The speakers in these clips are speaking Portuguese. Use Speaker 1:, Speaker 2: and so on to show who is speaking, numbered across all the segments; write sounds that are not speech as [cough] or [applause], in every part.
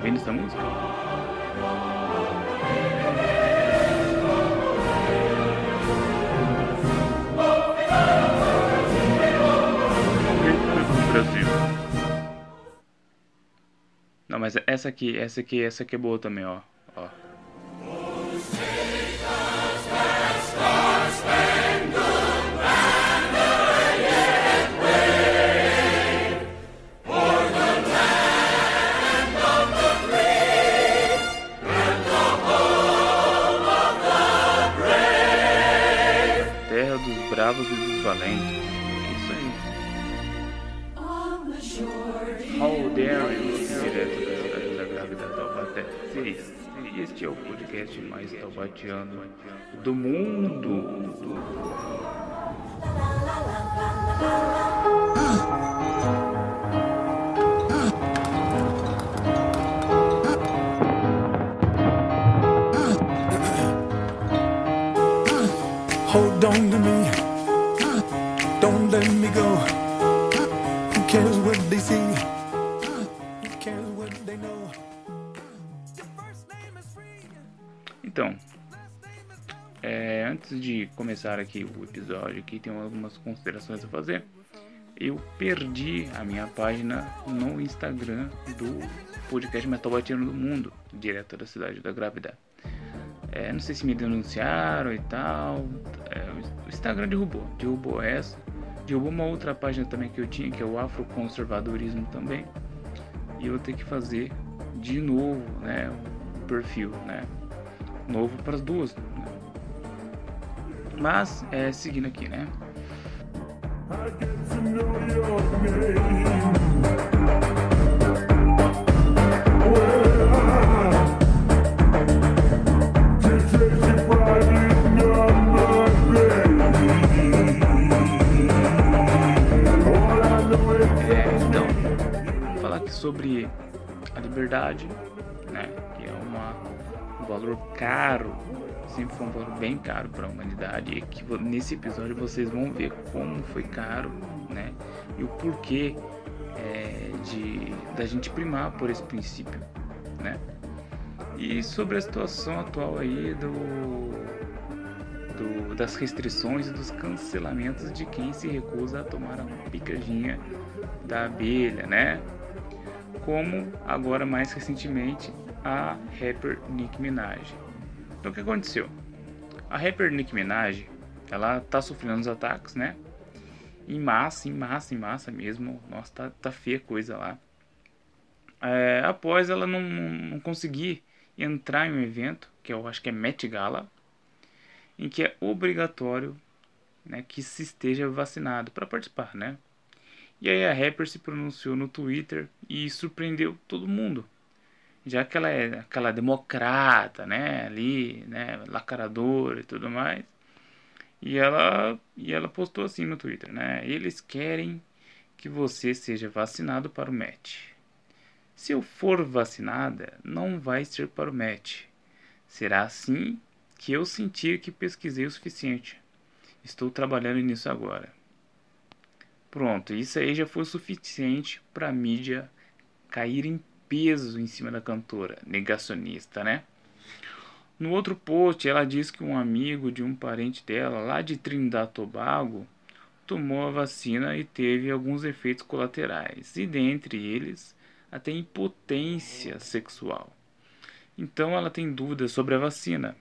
Speaker 1: ouvindo essa música? Brasil. Não, mas essa aqui, essa aqui, essa aqui é boa também, ó. Mais taubatiano do mundo. Começar aqui o episódio, aqui tem algumas considerações a fazer. Eu perdi a minha página no Instagram do podcast Metal Batiano do Mundo, direto da cidade da Grávida. É, não sei se me denunciaram e tal. É, o Instagram derrubou, derrubou essa. Derrubou uma outra página também que eu tinha, que é o Afroconservadorismo também. E eu vou ter que fazer de novo, né, o perfil, né, novo para as duas. Né? Mas, é, seguindo aqui, né? É, então, sobre a liberdade, né? Que é uma, um valor caro, sempre foi um valor bem caro para a humanidade. E que nesse episódio vocês vão ver como foi caro, né? E o porquê é, de da gente primar por esse princípio, né? E sobre a situação atual aí do, do- das restrições e dos cancelamentos de quem se recusa a tomar a picadinha da abelha, né? Como agora mais recentemente a rapper Nicki Minaj. Então o que aconteceu? A rapper Nicki Minaj, ela tá sofrendo os ataques, né? Em massa, em massa, em massa mesmo. Nossa, tá, tá feia a coisa lá. É, após ela não, não conseguir entrar em um evento, que eu acho que é Met Gala, em que é obrigatório né, que se esteja vacinado para participar, né? E aí a rapper se pronunciou no Twitter e surpreendeu todo mundo. Já que ela é aquela democrata, né, ali, né, lacradora e tudo mais. E ela e ela postou assim no Twitter, né? Eles querem que você seja vacinado para o match. Se eu for vacinada, não vai ser para o match. Será assim que eu sentir que pesquisei o suficiente. Estou trabalhando nisso agora. Pronto, isso aí já foi suficiente para a mídia cair em peso em cima da cantora, negacionista, né? No outro post, ela diz que um amigo de um parente dela, lá de Trinidad Tobago, tomou a vacina e teve alguns efeitos colaterais, e dentre eles, até impotência sexual. Então ela tem dúvidas sobre a vacina.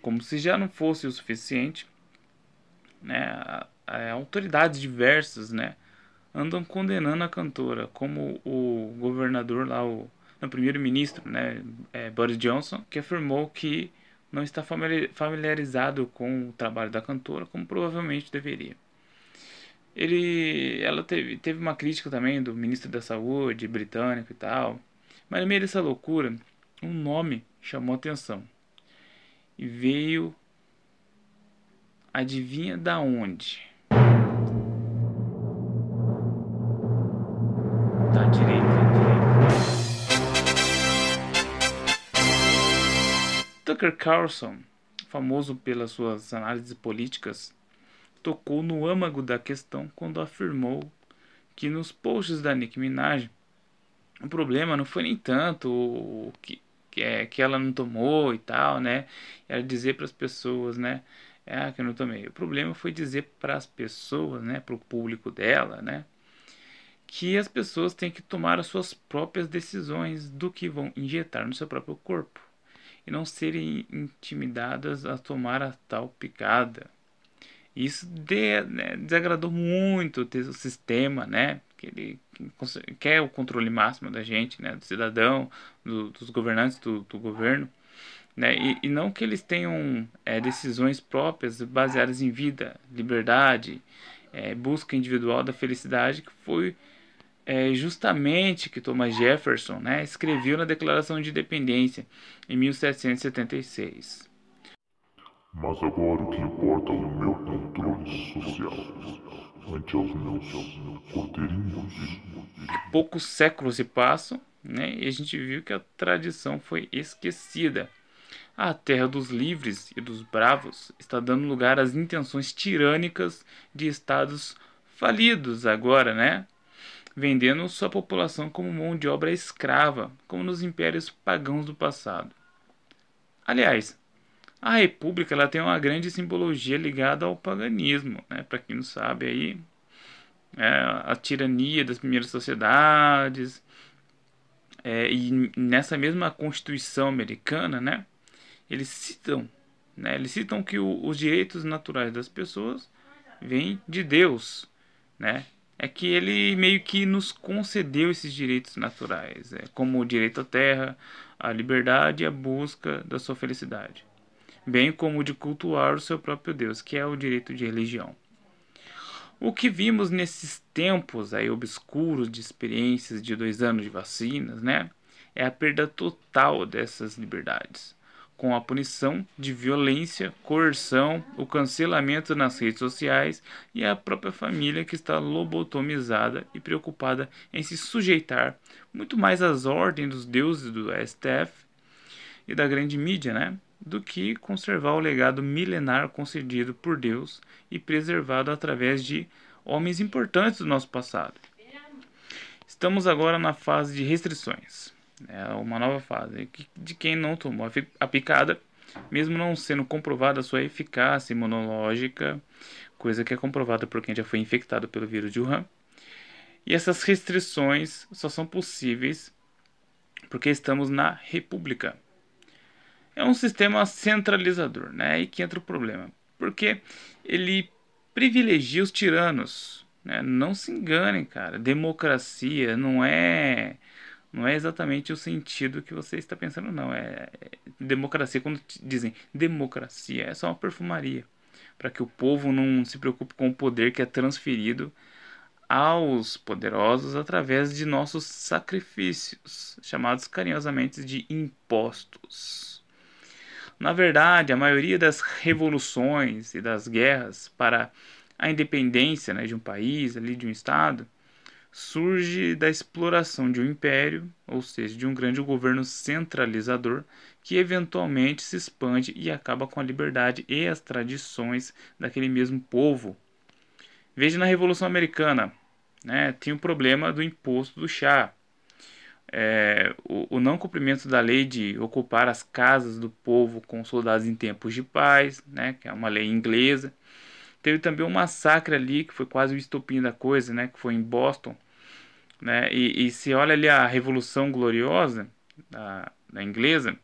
Speaker 1: Como se já não fosse o suficiente, né, autoridades diversas, né, andam condenando a cantora, como o governador lá, o, o primeiro-ministro, né, é, Boris Johnson, que afirmou que não está famili- familiarizado com o trabalho da cantora, como provavelmente deveria. Ele, ela teve, teve uma crítica também do ministro da Saúde britânico e tal, mas no meio dessa loucura, um nome chamou atenção e veio, adivinha da onde? Tucker Carlson, famoso pelas suas análises políticas, tocou no âmago da questão quando afirmou que nos posts da Nicki Minaj o problema não foi nem tanto o que, que, é, que ela não tomou e tal, né? Era dizer para as pessoas, né? É, que eu não tomei. O problema foi dizer para as pessoas, né? Para o público dela, né? Que as pessoas têm que tomar as suas próprias decisões do que vão injetar no seu próprio corpo e não serem intimidadas a tomar a tal picada. Isso de, né, desagradou muito o sistema, né? Que ele quer o controle máximo da gente, né? Do cidadão, do, dos governantes do, do governo. Né? E, e, não que eles tenham é, decisões próprias baseadas em vida, liberdade, é, busca individual da felicidade, que foi é, justamente que Thomas Jefferson né, escreveu na Declaração de Independência em 1776.
Speaker 2: Mas agora o que importa é o meu controle social ante os meus cordeirinhos.
Speaker 1: Poucos séculos se passam né, e a gente viu que a tradição foi esquecida. A terra dos livres e dos bravos está dando lugar às intenções tirânicas de estados falidos agora, né? Vendendo sua população como mão de obra escrava, como nos impérios pagãos do passado. Aliás, a República ela tem uma grande simbologia ligada ao paganismo, né? Para quem não sabe aí, é a tirania das primeiras sociedades. É, e nessa mesma Constituição americana, né? Eles citam, né? Eles citam que o, os direitos naturais das pessoas vêm de Deus, né? É que ele meio que nos concedeu esses direitos naturais, é, como o direito à terra, a liberdade e a busca da sua felicidade, bem como o de cultuar o seu próprio Deus, que é o direito de religião. O que vimos nesses tempos aí obscuros de experiências de dois anos de vacinas, né, é a perda total dessas liberdades com a punição de violência, coerção, o cancelamento nas redes sociais e a própria família que está lobotomizada e preocupada em se sujeitar muito mais às ordens dos deuses do STF e da grande mídia, né? Do que conservar o legado milenar concedido por Deus e preservado através de homens importantes do nosso passado. Estamos agora na fase de restrições. É uma nova fase de quem não tomou a picada, mesmo não sendo comprovada sua eficácia imunológica, coisa que é comprovada por quem já foi infectado pelo vírus de Wuhan. E essas restrições só são possíveis porque estamos na República. É um sistema centralizador, né? Aí que entra o problema. Porque ele privilegia os tiranos. Né? Não se enganem, cara. Democracia não é não é exatamente o sentido que você está pensando, não. É, é democracia, quando dizem democracia, é só uma perfumaria. Para que o povo não se preocupe com o poder que é transferido aos poderosos através de nossos sacrifícios, chamados carinhosamente de impostos. Na verdade, a maioria das revoluções e das guerras para a independência né, de um país, ali, de um estado, surge da exploração de um império, ou seja, de um grande governo centralizador que eventualmente se expande e acaba com a liberdade e as tradições daquele mesmo povo. Veja na Revolução Americana, né, tinha o problema do imposto do chá. É, o, o, não cumprimento da lei de ocupar as casas do povo com soldados em tempos de paz, né, que é uma lei inglesa. Teve também um massacre ali, que foi quase o estopim da coisa, né? Que foi em Boston. Né? E, e se olha ali a Revolução Gloriosa da, da inglesa,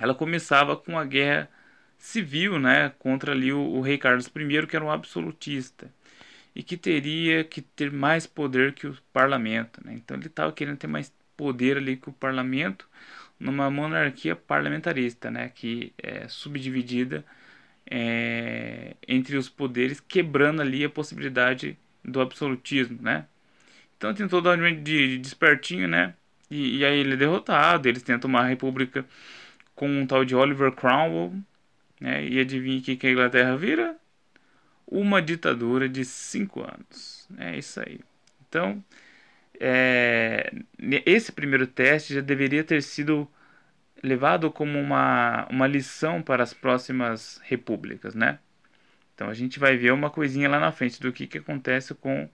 Speaker 1: ela começava com a guerra civil, né? Contra ali o, o rei Carlos I, que era um absolutista. E que teria que ter mais poder que o parlamento, né? Então ele estava querendo ter mais poder ali que o parlamento numa monarquia parlamentarista, né? Que é subdividida é, entre os poderes, quebrando ali a possibilidade do absolutismo, né? Então tentou dar um de despertinho, né? E, e, aí ele é derrotado, eles tentam uma república com um tal de Oliver Cromwell, né? E adivinha o que, que a Inglaterra vira? Uma ditadura de cinco anos. É isso aí. Então, é, esse primeiro teste já deveria ter sido levado como uma, uma lição para as próximas repúblicas, né? Então a gente vai ver uma coisinha lá na frente do que, que acontece com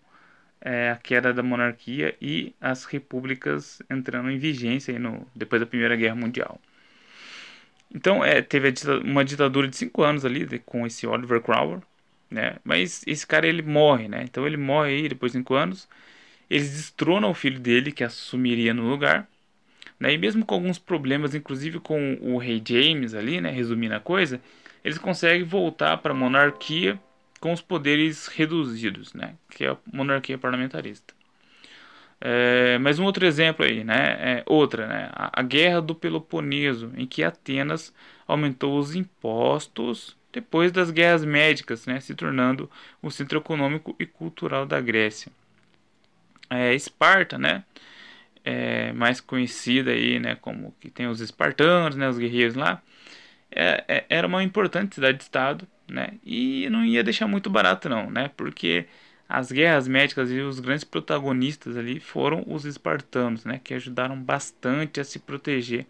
Speaker 1: é, a queda da monarquia e as repúblicas entrando em vigência no, depois da Primeira Guerra Mundial. Então, é, teve uma ditadura de cinco anos ali de, com esse Oliver Cromwell, né? Mas esse cara ele morre, né? Então ele morre aí depois de cinco anos. Eles destronam o filho dele que assumiria no lugar, né? E mesmo com alguns problemas, inclusive com o rei James ali, né? Resumindo a coisa, eles conseguem voltar para a monarquia com os poderes reduzidos, né? Que é a monarquia parlamentarista. É, mas um outro exemplo aí, né? É outra, né? A, a, Guerra do Peloponeso, em que Atenas aumentou os impostos depois das guerras médicas, né? Se tornando o centro econômico e cultural da Grécia. É, Esparta, né? É, mais conhecida aí, né? Como que tem os espartanos, né? Os guerreiros lá. É, é era uma importante cidade-estado, né? E não ia deixar muito barato não, né? Porque as guerras médicas e os grandes protagonistas ali foram os espartanos, né, que ajudaram bastante a se proteger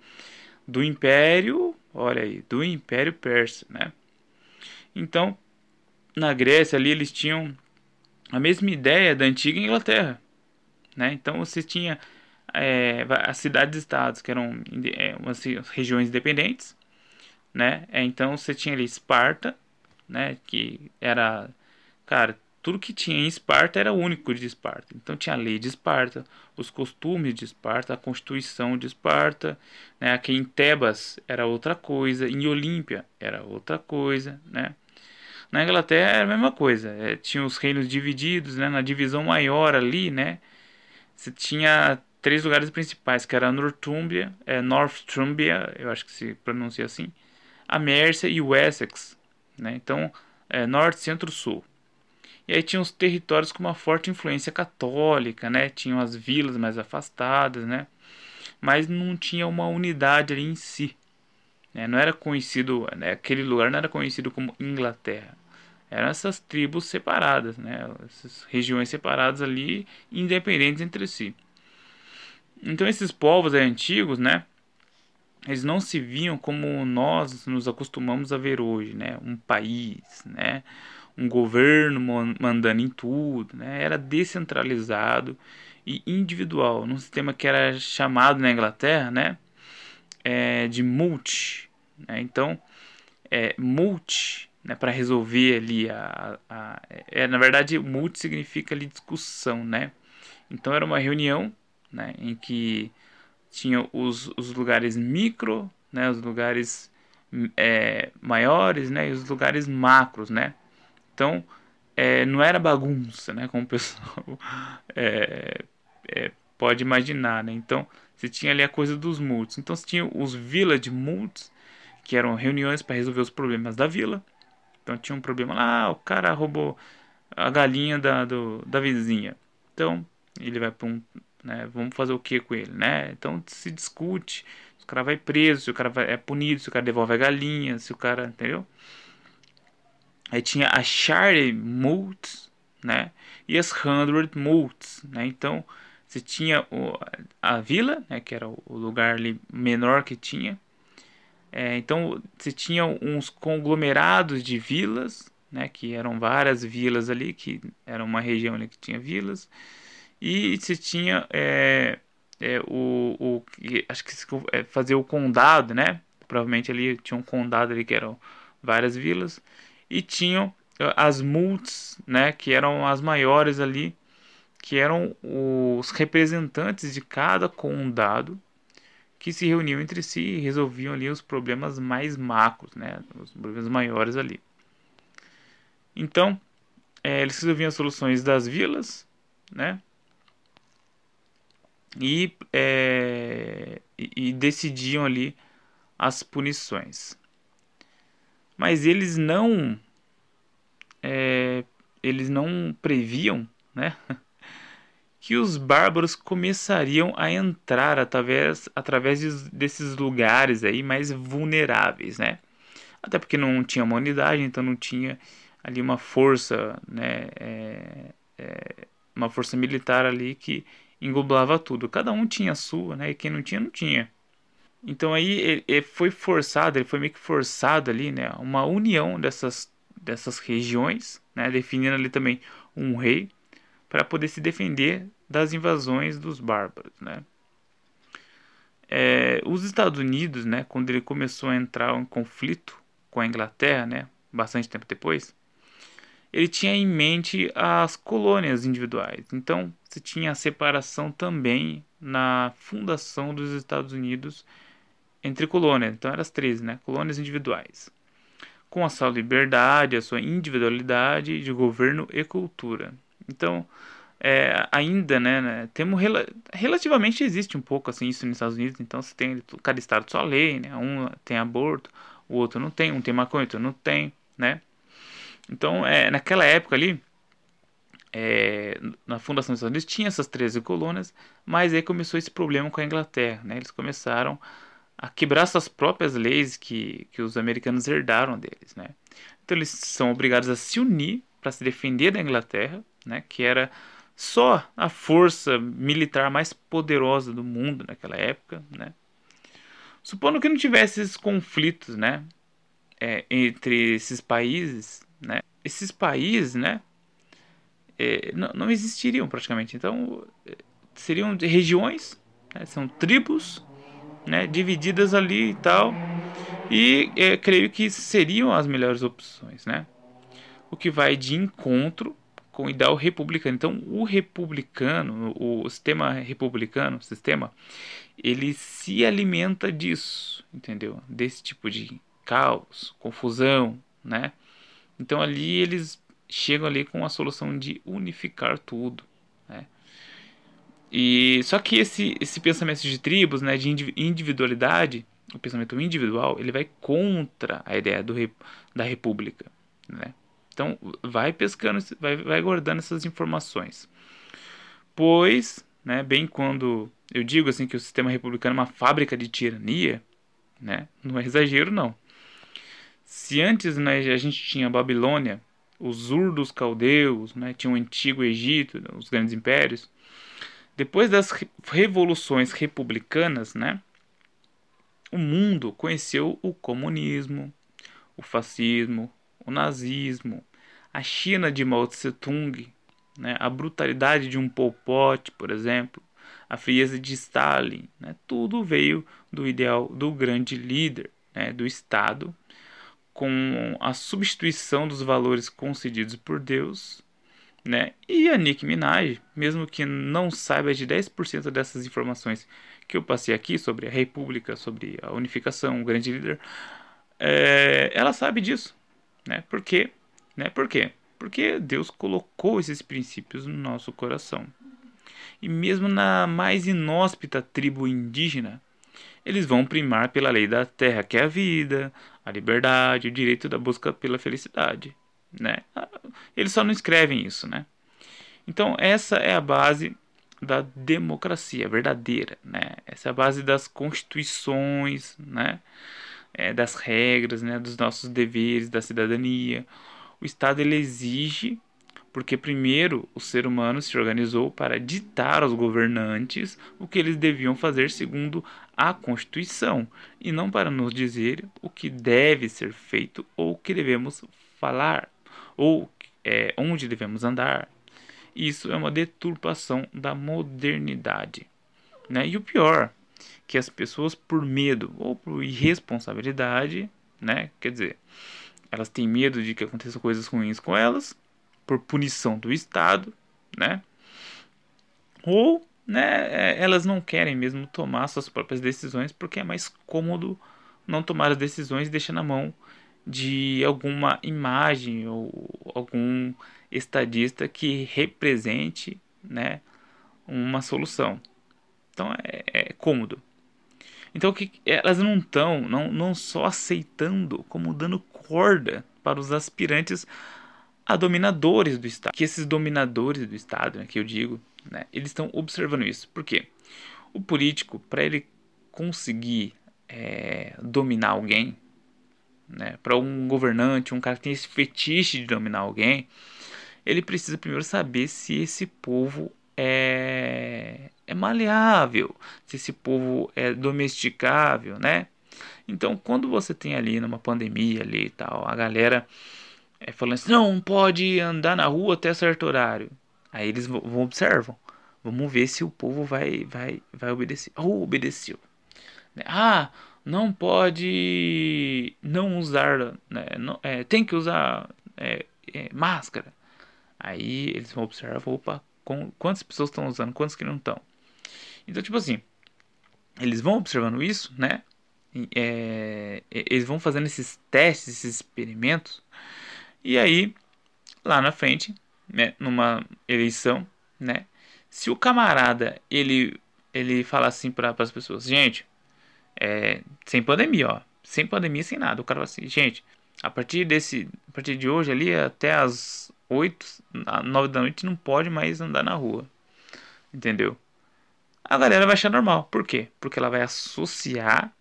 Speaker 1: do império, olha aí, do império persa, né? Então, na Grécia ali eles tinham a mesma ideia da antiga Inglaterra, né? Então você tinha é, as cidades-estados que eram é, umas regiões independentes, né? É, então você tinha ali Esparta, né? Que era, cara, tudo que tinha em Esparta era único de Esparta. Então tinha a lei de Esparta, os costumes de Esparta, a constituição de Esparta, né? Em Tebas era outra coisa, em Olímpia era outra coisa, né? Na Inglaterra era a mesma coisa, é, tinha os reinos divididos, né? Na divisão maior ali, né? Você tinha três lugares principais, que era Northumbria, é, Northumbria, eu acho que se pronuncia assim, a Mercia e o Essex, né? Então, é, Norte, Centro, Sul. E aí tinha os territórios com uma forte influência católica, né? Tinham as vilas mais afastadas, né? Mas não tinha uma unidade ali em si. Né? Não era conhecido, né? aquele lugar não era conhecido como Inglaterra. Eram essas tribos separadas, né? Essas regiões separadas ali, independentes entre si. Então esses povos antigos, né? Eles não se viam como nós nos acostumamos a ver hoje, né? Um país, né? um governo mandando em tudo, né? era descentralizado e individual, num sistema que era chamado na Inglaterra né? É, de multi. Né? Então, é, multi, né? para resolver ali, a, a, é, na verdade, multi significa ali discussão. Né? Então, era uma reunião né? em que tinha os, os lugares micro, né? os lugares é, maiores né? e os lugares macros, né? Então, é, não era bagunça, né? Como o pessoal [laughs] é, é, pode imaginar, né? Então, você tinha ali a coisa dos multis. Então, você tinha os village multis, que eram reuniões para resolver os problemas da vila. Então, tinha um problema lá, o cara roubou a galinha da, do, da vizinha. Então, ele vai para um... Né, vamos fazer o que com ele, né? Então, se discute, se o cara vai preso, se o cara vai, é punido, se o cara devolve a galinha, se o cara... Entendeu? Aí tinha a Share Mults, né? E as Hundred Mults, né? Então, você tinha o, a vila, né? Que era o lugar ali menor que tinha. É, então, você tinha uns conglomerados de vilas, né? Que eram várias vilas ali, que era uma região ali que tinha vilas. E você tinha é, é, o, o... Acho que é, fazer o condado, né? Provavelmente ali tinha um condado ali que eram várias vilas e tinham eh, as mults, né, que eram as maiores ali, que eram os representantes de cada condado que se reuniam entre si e resolviam ali os problemas mais macros, né, os problemas maiores ali. Então, é, eles resolviam as soluções das vilas, né, e, é, e, decidiam ali as punições mas eles não é, eles não previam, né, [laughs] que os bárbaros começariam a entrar através através de, desses lugares aí mais vulneráveis, né? Até porque não tinha uma unidade, então não tinha ali uma força, né, é, é, uma força militar ali que englobava tudo. Cada um tinha a sua, né? E quem não tinha não tinha. Então aí ele, ele foi forçado, ele foi meio que forçado ali, né, uma união dessas, dessas regiões, né, definindo ali também um rei. para poder se defender das invasões dos bárbaros, né? É, os Estados Unidos, né, quando ele começou a entrar em conflito com a Inglaterra, né, bastante tempo depois, ele tinha em mente as colônias individuais. Então, se tinha a separação também na fundação dos Estados Unidos entre colônias. Então, eram as três, né, colônias individuais. Com a sua liberdade, a sua individualidade de governo e cultura. Então, é, ainda, né, né temos rel relativamente existe um pouco assim isso nos Estados Unidos. Então você tem cada estado sua lei, né? Um tem aborto, o outro não tem, um tem maconha, outro não tem, né? Então, é, naquela época ali, é, na fundação dos Estados Unidos tinha essas 13 colônias, mas aí começou esse problema com a Inglaterra, né? Eles começaram a quebrar suas próprias leis que, que os americanos herdaram deles, né? Então eles são obrigados a se unir para se defender da Inglaterra, né? Que era só a força militar mais poderosa do mundo naquela época, né? Supondo que não tivesse esses conflitos, né, é, entre esses países, né, esses países, né, é, não, não, existiriam praticamente. Então, é, seriam regiões, né, são tribos, né, divididas ali e tal, e é, creio que seriam as melhores opções, né? O que vai de encontro com o ideal republicano. Então, o republicano, o sistema republicano, sistema, ele se alimenta disso, entendeu? Desse tipo de caos, confusão, né? Então ali eles chegam ali com a solução de unificar tudo, né? E só que esse esse pensamento de tribos, né, de individualidade, o pensamento individual, ele vai contra a ideia do da república, né? Então, vai pescando, vai, vai guardando essas informações. Pois, né, bem quando eu digo assim que o sistema republicano é uma fábrica de tirania, né, não é exagero não. Se antes né, a gente tinha a Babilônia, os Ur dos caldeus, né, tinha o antigo Egito, os grandes impérios, depois das revoluções republicanas, né, o mundo conheceu o comunismo, o fascismo, o nazismo, a China de Mao Tse Tung, né, a brutalidade de um Pol Pot, por exemplo, a frieza de Stalin, né, tudo veio do ideal do grande líder, né, do Estado, com a substituição dos valores concedidos por Deus, né, e a Nicki Minaj, mesmo que não saiba de 10% dessas informações que eu passei aqui sobre a República, sobre a unificação, o grande líder, é, ela sabe disso, né, porque né? Por quê? Porque Deus colocou esses princípios no nosso coração. E mesmo na mais inóspita tribo indígena, eles vão primar pela lei da terra, que é a vida, a liberdade, o direito da busca pela felicidade. Né? Eles só não escrevem isso. Né? Então, essa é a base da democracia verdadeira. Né? Essa é a base das constituições, né? É, das regras, né? dos nossos deveres, da cidadania o Estado ele exige, porque primeiro o ser humano se organizou para ditar aos governantes o que eles deviam fazer segundo a Constituição, e não para nos dizer o que deve ser feito ou o que devemos falar, ou é, onde devemos andar. Isso é uma deturpação da modernidade. Né? E o pior, que as pessoas por medo ou por irresponsabilidade, né? quer dizer, elas têm medo de que aconteçam coisas ruins com elas, por punição do Estado, né? Ou, né, é, elas não querem mesmo tomar suas próprias decisões porque é mais cômodo não tomar as decisões e deixar na mão de alguma imagem ou algum estadista que represente, né, uma solução. Então é, é cômodo. Então que elas não estão não, não só aceitando, como dando corda para os aspirantes a dominadores do Estado. Que esses dominadores do Estado, né, que eu digo, né, eles estão observando isso. Por quê? O político, para ele conseguir é, dominar alguém, né, para um governante, um cara que tem esse fetiche de dominar alguém, ele precisa primeiro saber se esse povo é, é maleável, se esse povo é domesticável, né? Então, quando você tem ali numa pandemia ali e tal, a galera é falando assim, não pode andar na rua até certo horário. Aí eles vão observam. Vamos ver se o povo vai vai vai obedecer. Oh, obedeceu. Né? Ah, não pode não usar, né? não, é, tem que usar é, é, máscara. Aí eles vão observar, opa, com, quantas pessoas estão usando, quantas que não estão. Então, tipo assim, eles vão observando isso, né? É, eles vão fazendo esses testes, esses experimentos, e aí, lá na frente, né, numa eleição, né? Se o camarada ele ele fala assim para as pessoas, gente, é, sem pandemia, ó, sem pandemia, sem nada, o cara fala assim, gente, a partir desse, a partir de hoje ali até as 8, 9 da noite não pode mais andar na rua. Entendeu? A galera vai achar normal. Por quê? Porque ela vai associar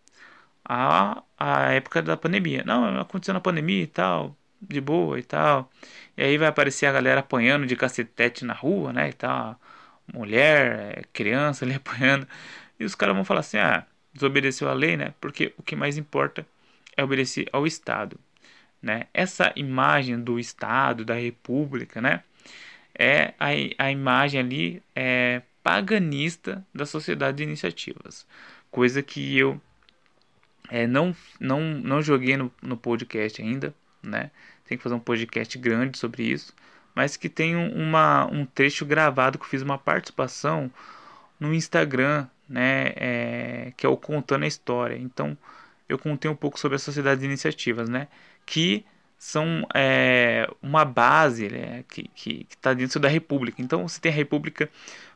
Speaker 1: a, a época da pandemia. Não, aconteceu na pandemia e tal, de boa e tal. E aí vai aparecer a galera apanhando de cacetete na rua, né? E tal. Mulher, criança ali [laughs] apanhando. E os caras vão falar assim: ah, desobedeceu a lei, né? Porque o que mais importa é obedecer ao Estado né? Essa imagem do Estado, da República, né? É a, a imagem ali é, paganista da sociedade de iniciativas, coisa que eu é, não, não, não joguei no, no podcast ainda, né? Tem que fazer um podcast grande sobre isso, mas que tem uma, um trecho gravado que eu fiz uma participação no Instagram, né? É, que é o Contando a História. Então, eu contei um pouco sobre a sociedade de iniciativas, né? que são é, uma base né, que está dentro da República. Então você tem a República,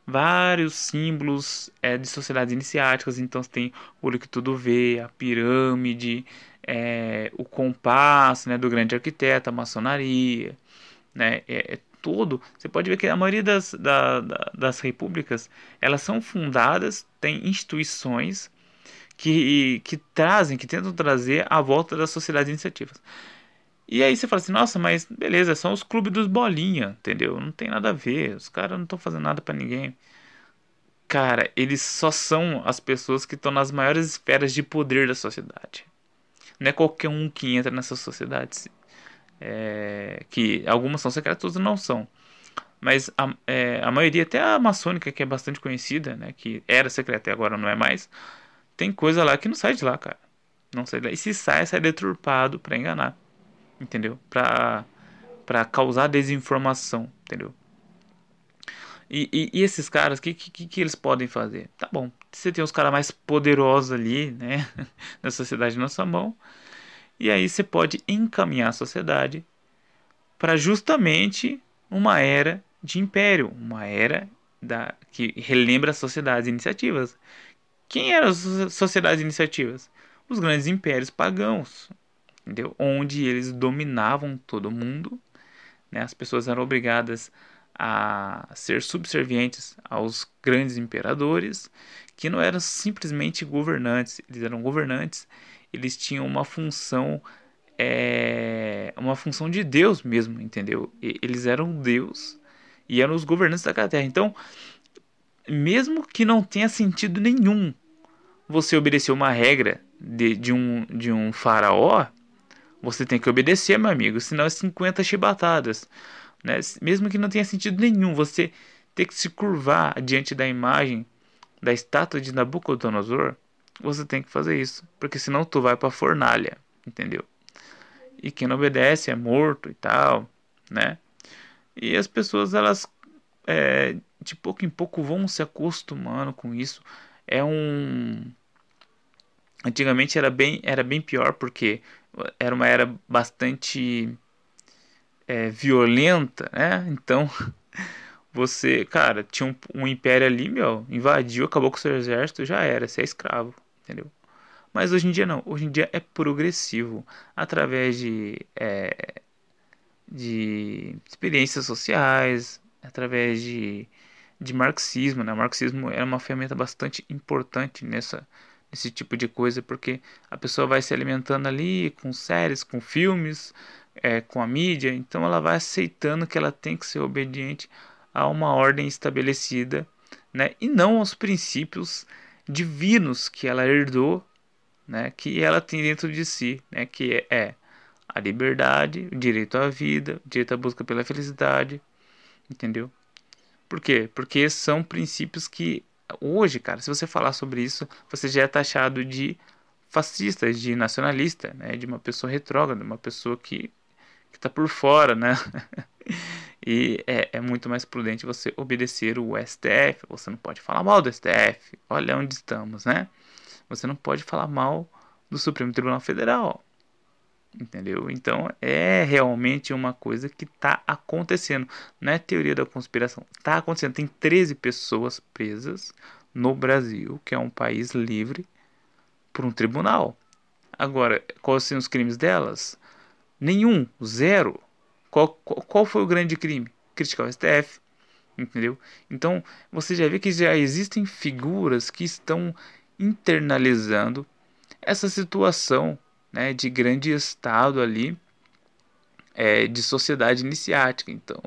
Speaker 1: vários símbolos é, de sociedades iniciáticas. Então você tem o olho que tudo vê, a pirâmide, é, o compasso né, do grande arquiteto, a maçonaria, né, é, é todo. Você pode ver que a maioria das, da, da, das repúblicas elas são fundadas, tem instituições que, que trazem, que tentam trazer a volta das sociedades iniciativas. E aí você fala assim, nossa, mas beleza, são os clubes dos bolinha, entendeu? Não tem nada a ver, os caras não estão fazendo nada para ninguém. Cara, eles só são as pessoas que estão nas maiores esferas de poder da sociedade. Não é qualquer um que entra nessas sociedades. É, que algumas são secretas, outras não são. Mas a, é, a maioria, até a maçônica, que é bastante conhecida, né, que era secreta e agora não é mais, tem coisa lá que não sai de lá, cara. Não sai de lá. E se sai, sai deturpado para enganar. Entendeu? Pra, pra causar desinformação. Entendeu? E, e, e esses caras, o que, que, que eles podem fazer? Tá bom, você tem os caras mais poderosos ali, né? [laughs] Na sociedade na sua mão. E aí você pode encaminhar a sociedade para justamente uma era de império, uma era da, que relembra as sociedades iniciativas, quem eram as sociedades iniciativas? Os grandes impérios pagãos, entendeu? onde eles dominavam todo mundo. Né? As pessoas eram obrigadas ser subservientes aos grandes imperadores, que não eram simplesmente governantes, eles eram governantes, eles tinham uma função é, uma função de Deus mesmo, entendeu? Eles eram Deus e eram os governantes da terra. Então, mesmo que não tenha sentido nenhum você obedecer uma regra de, de, um, de um faraó, você tem que obedecer, meu amigo, senão é 50 chibatadas. Né? Mesmo que não tenha sentido nenhum, você ter que se curvar diante da imagem da estátua de Nabucodonosor, você tem que fazer isso, porque senão tu vai para fornalha, entendeu? E quem não obedece é morto e tal, né? E as pessoas elas é, de pouco em pouco vão se acostumando com isso. É um Antigamente era bem, era bem pior porque era uma era bastante é, violenta, né? Então [laughs] você, cara, tinha um, um, império ali, meu, invadiu, acabou com o seu exército, já era, você é escravo, entendeu? Mas hoje em dia não, hoje em dia é progressivo, através de, é, de experiências sociais, através de, de marxismo, né? Marxismo é uma ferramenta bastante importante nessa esse tipo de coisa, porque a pessoa vai se alimentando ali com séries, com filmes, é, com a mídia, então ela vai aceitando que ela tem que ser obediente a uma ordem estabelecida, né, e não aos princípios divinos que ela herdou, né, que ela tem dentro de si, né, que é, é a liberdade, o direito à vida, o direito à busca pela felicidade, entendeu? Por quê? Porque são princípios que hoje, cara, se você falar sobre isso, você já é taxado de fascista, de nacionalista, né? De uma pessoa retrógrada, uma pessoa que que está por fora, né? [laughs] e é, é, muito mais prudente você obedecer o STF. Você não pode falar mal do STF. Olha onde estamos, né? Você não pode falar mal do Supremo Tribunal Federal. Entendeu? Então é realmente uma coisa que está acontecendo. Não é teoria da conspiração. Está acontecendo. Tem 13 pessoas presas no Brasil, que é um país livre, por um tribunal. Agora, quais são os crimes delas? Nenhum, zero. Qual, qual, qual foi o grande crime? Criticar o STF. Entendeu? Então você já vê que já existem figuras que estão internalizando essa situação né, de grande estado ali é, de sociedade iniciática. Então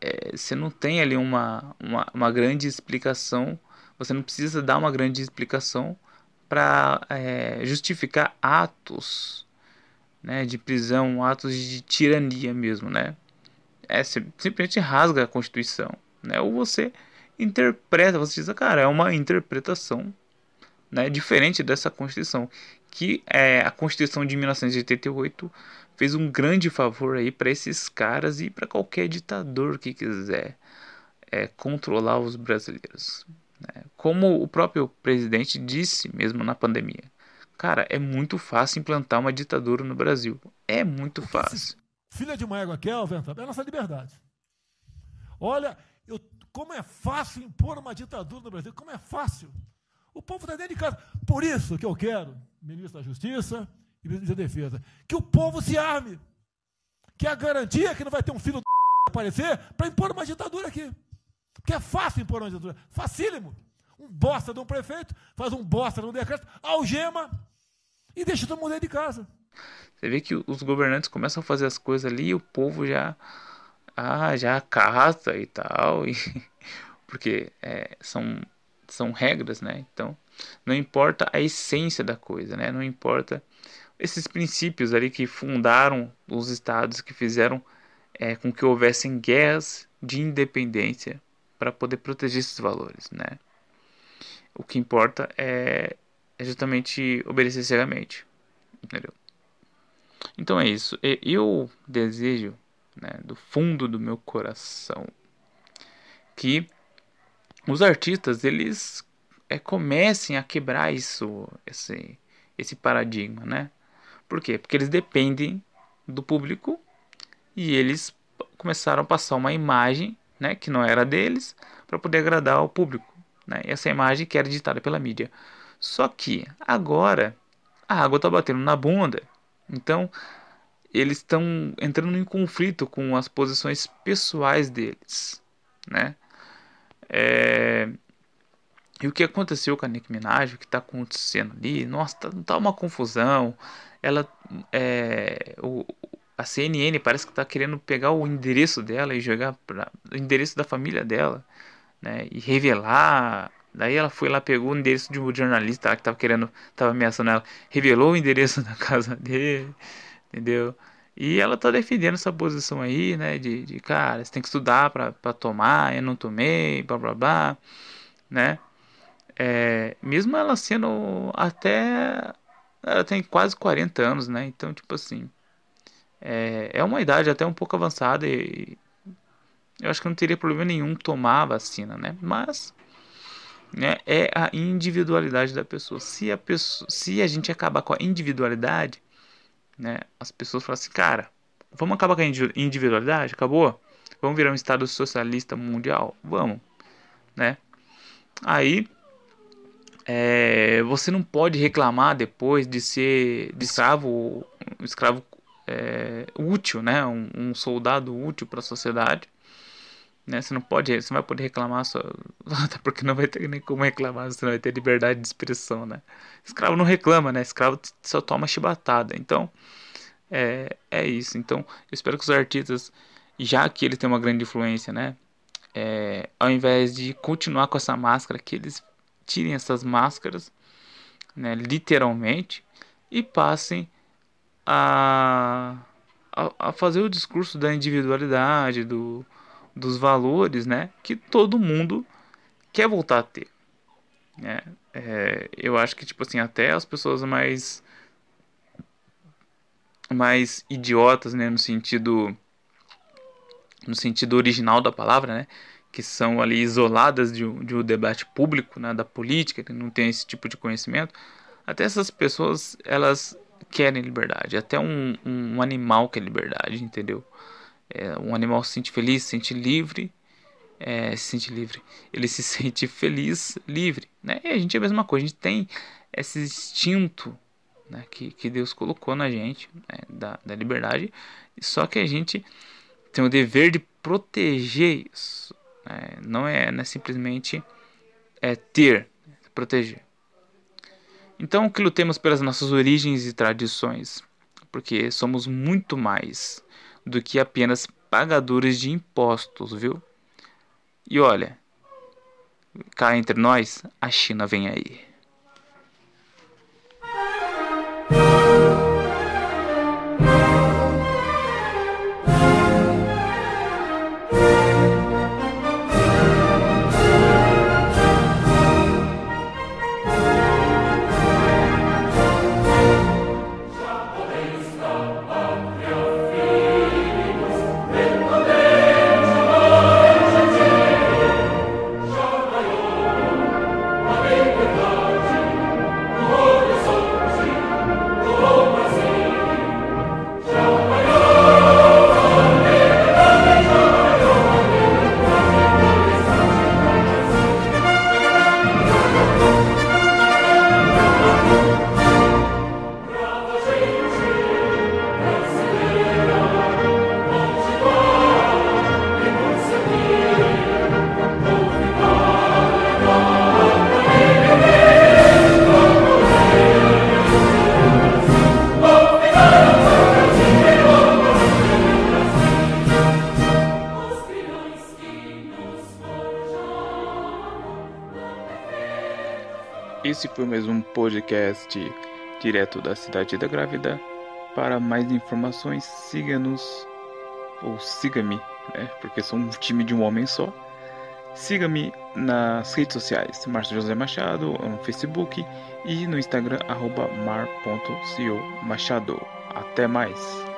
Speaker 1: é, você não tem ali uma, uma, uma, grande explicação, você não precisa dar uma grande explicação para é, justificar atos né, de prisão, atos de tirania mesmo, né? É simplesmente rasga a Constituição, né? Ou você interpreta, você diz, cara, é uma interpretação, né, diferente dessa Constituição, que é a Constituição de 1988 fez um grande favor aí para esses caras e para qualquer ditador que quiser é, controlar os brasileiros. Né? Como o próprio presidente disse mesmo na pandemia, Cara, é muito fácil implantar uma ditadura no Brasil. É muito fácil.
Speaker 3: Filha de uma égua Kelvin, é a nossa liberdade. Olha, eu, como é fácil impor uma ditadura no Brasil, como é fácil. O povo está dentro de casa. Por isso que eu quero, ministro da Justiça e ministro da Defesa, que o povo se arme. Que é a garantia que não vai ter um filho do [laughs] aparecer para impor uma ditadura aqui. Porque é fácil impor uma ditadura. Facílimo. Um bosta de um prefeito faz um bosta de um decreto, algema e deixa todo mundo de casa.
Speaker 1: Você vê que os governantes começam a fazer as coisas ali e o povo já ah, já acata e tal, e, [laughs] porque é, são, são regras, né? Então, não importa a essência da coisa, né? Não importa esses princípios ali que fundaram os estados, que fizeram é, com que houvessem guerras de independência para poder proteger esses valores, né? O que importa é é justamente obedecer cegamente. Entendeu? Então é isso. Eu desejo, né, do fundo do meu coração, que os artistas eles é, comecem a quebrar isso, esse, esse paradigma, né? Por quê? Porque eles dependem do público e eles começaram a passar uma imagem, né, que não era deles, para poder agradar ao público, né? E essa imagem que era ditada pela mídia. Só que agora a água está batendo na bunda. Então eles estão entrando em conflito com as posições pessoais deles, né? É... E o que aconteceu com a Nicki Minaj, o que está acontecendo ali, nossa, tá, tá, uma confusão. Ela, é, o, a CNN parece que está querendo pegar o endereço dela e jogar para o endereço da família dela, né? E revelar Daí ela foi lá, pegou o endereço de um jornalista lá que tava querendo, tava ameaçando ela, revelou o endereço [laughs] da casa dele, entendeu? E ela tá defendendo essa posição aí, né? De, de cara, você tem que estudar pra, pra tomar, eu não tomei, blá blá blá, né? É, mesmo ela sendo até. Ela tem quase 40 anos, né? Então, tipo assim. É, é uma idade até um pouco avançada e. Eu acho que não teria problema nenhum tomar a vacina, né? Mas né, é a individualidade da pessoa. Se a, pessoa, se a gente acabar com a individualidade, né, as pessoas falam assim, cara, vamos acabar com a individualidade? Acabou? Vamos virar um estado socialista mundial? Vamos, né? Aí é, você não pode reclamar depois de ser de escravo, um escravo é, útil, né? Um, um soldado útil para a sociedade né? Você não pode, você não vai poder reclamar só, [laughs] até porque não vai ter nem como reclamar, você não vai ter liberdade de expressão, né? Escravo não reclama, né? Escravo só toma chibatada. Então, é, é isso. Então, eu espero que os artistas, já que ele tem uma grande influência, né? É, ao invés de continuar com essa máscara, que eles tirem essas máscaras, né? Literalmente, e passem a, a, a fazer o discurso da individualidade, do dos valores, né, que todo mundo quer voltar a ter. Né? É, eu acho que tipo assim até as pessoas mais mais idiotas, né, no sentido no sentido original da palavra, né, que são ali isoladas de, de um debate público, né, da política, que não tem esse tipo de conhecimento, até essas pessoas elas querem liberdade, até um, um, animal quer liberdade, entendeu? É, um animal se sente feliz, se sente livre, é, se sente livre, [laughs] ele se sente feliz, livre, né? E a gente é a mesma coisa, a gente tem esse instinto né, que, que Deus colocou na gente, né, da, da liberdade, só que a gente tem o dever de proteger isso. Né? Não, é, não é simplesmente é, ter, proteger. Então, que lutemos pelas nossas origens e tradições, porque somos muito mais do que apenas pagadores de impostos, viu? E olha, cá entre nós, a China vem aí. Podcast direto da Cidade da Grávida. Para mais informações, siga-nos ou siga-me, né? Porque sou um time de um homem só. Siga-me nas redes sociais, Márcio José Machado, no Facebook e no Instagram, mar.co Machado. Até mais!